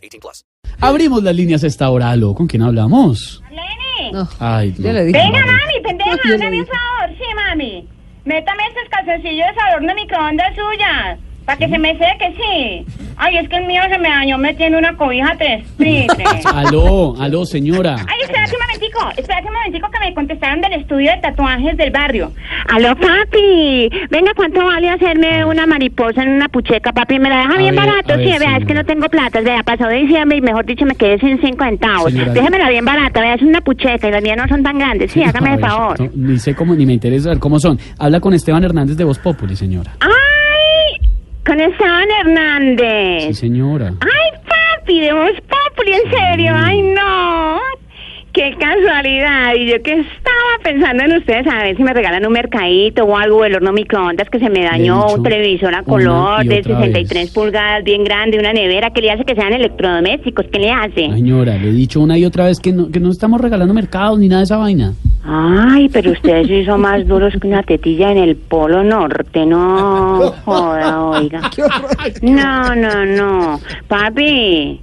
18 plus. Abrimos las líneas a esta hora. Aló, ¿con quién hablamos? Ay, Ya no. le dije. venga mami, pendeja, le hágame un dije. favor, sí mami. Métame estos calzoncillos de adorno de microondas suyas, para que se me seque, sí. Ay, es que el mío se me dañó metiendo una cobija tres. Aló, aló, señora. Ay, momentico, espérate un momentico que me contestaron del estudio de tatuajes del barrio. Aló, papi. Venga, ¿cuánto vale hacerme una mariposa en una pucheca, papi? Me la deja A bien ver, barato, ver, sí, vea, es que no tengo plata, vea, pasó de diciembre y mejor dicho me quedé sin cinco centavos. Señora. Déjemela bien barata, vea, es una pucheca y las mías no son tan grandes, sí, hágame el ver, favor. no, ni sé cómo, ni me interesa saber cómo son. Habla con Esteban Hernández de Voz Populi, señora. ¡Ay! Con Esteban Hernández. Sí, señora. ¡Ay, papi! De Voz Populi, en serio. ¡Ay, no! ¡Qué casualidad! Y yo que estaba pensando en ustedes a ver si me regalan un mercadito o algo del horno microondas que se me dañó, un televisor a color de otra 63 vez. pulgadas, bien grande, una nevera que le hace que sean electrodomésticos. ¿Qué le hace? Señora, le he dicho una y otra vez que no, que no estamos regalando mercados ni nada de esa vaina. Ay, pero ustedes sí son más duros que una tetilla en el Polo Norte, no joda, oiga. No, no, no. Papi,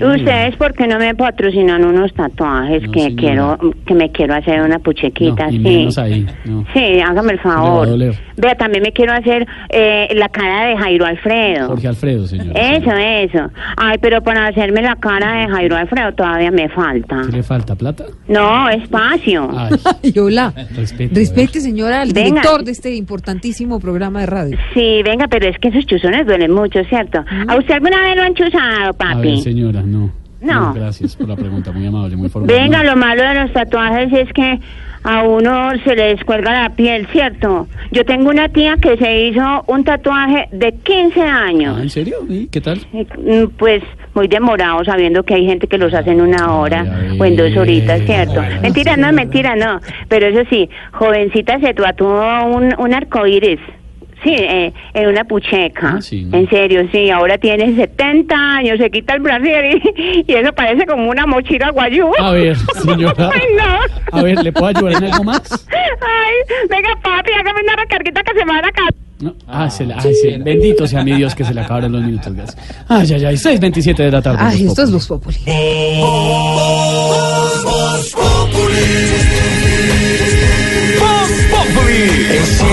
ustedes por qué no me patrocinan unos tatuajes No, que señora. quiero que me quiero hacer una puchequita, No, y sí. menos ahí. No. Sí, hágame el a favor. Vea, también me quiero hacer eh, la cara de Jairo Alfredo. Jorge Alfredo, señora. Eso, eso. Ay, pero para hacerme la cara de Jairo Alfredo todavía me falta. ¿Qué le falta? ¿Plata? No, espacio. Ay, hola. respete. Respete, señora, al Venga. director de este importantísimo programa de radio. Sí, venga, pero es que esos chuzones duelen mucho, ¿cierto? ¿A usted alguna vez lo han chuzado, A papi? ver, señora, no. No. Gracias por la pregunta, muy amable, muy formal. Venga, lo malo de los tatuajes es que a uno se le descuelga la piel, ¿cierto? Yo tengo una tía que se hizo un tatuaje de 15 años. Ah, ¿En serio? ¿Y qué tal? Mm, Pues muy demorado, sabiendo que hay gente que los hace en una hora Ay, o en dos horitas, ¿cierto? ay, mentira, no, mentira, no. Pero eso sí, jovencita se tatuó un, un arcoíris. Sí, eh, en una pucheca. Ah, sí, ¿no? En serio, sí. Ahora tiene 70 años, se quita el brasier y, y eso parece como una mochila guayú. A ver, señora. Ay, no. A ver, ¿le puedo ayudar en algo más? Ay, venga, papi, hágame una recarguita que se me va a la casa. No. Ah, se la, ay, sí. Bendito sea mi Dios que se le acabaron los minutos. Gracias. Ay, ay, ay. 6.27 de la tarde. Ay, esto es Populi. Voz Populi.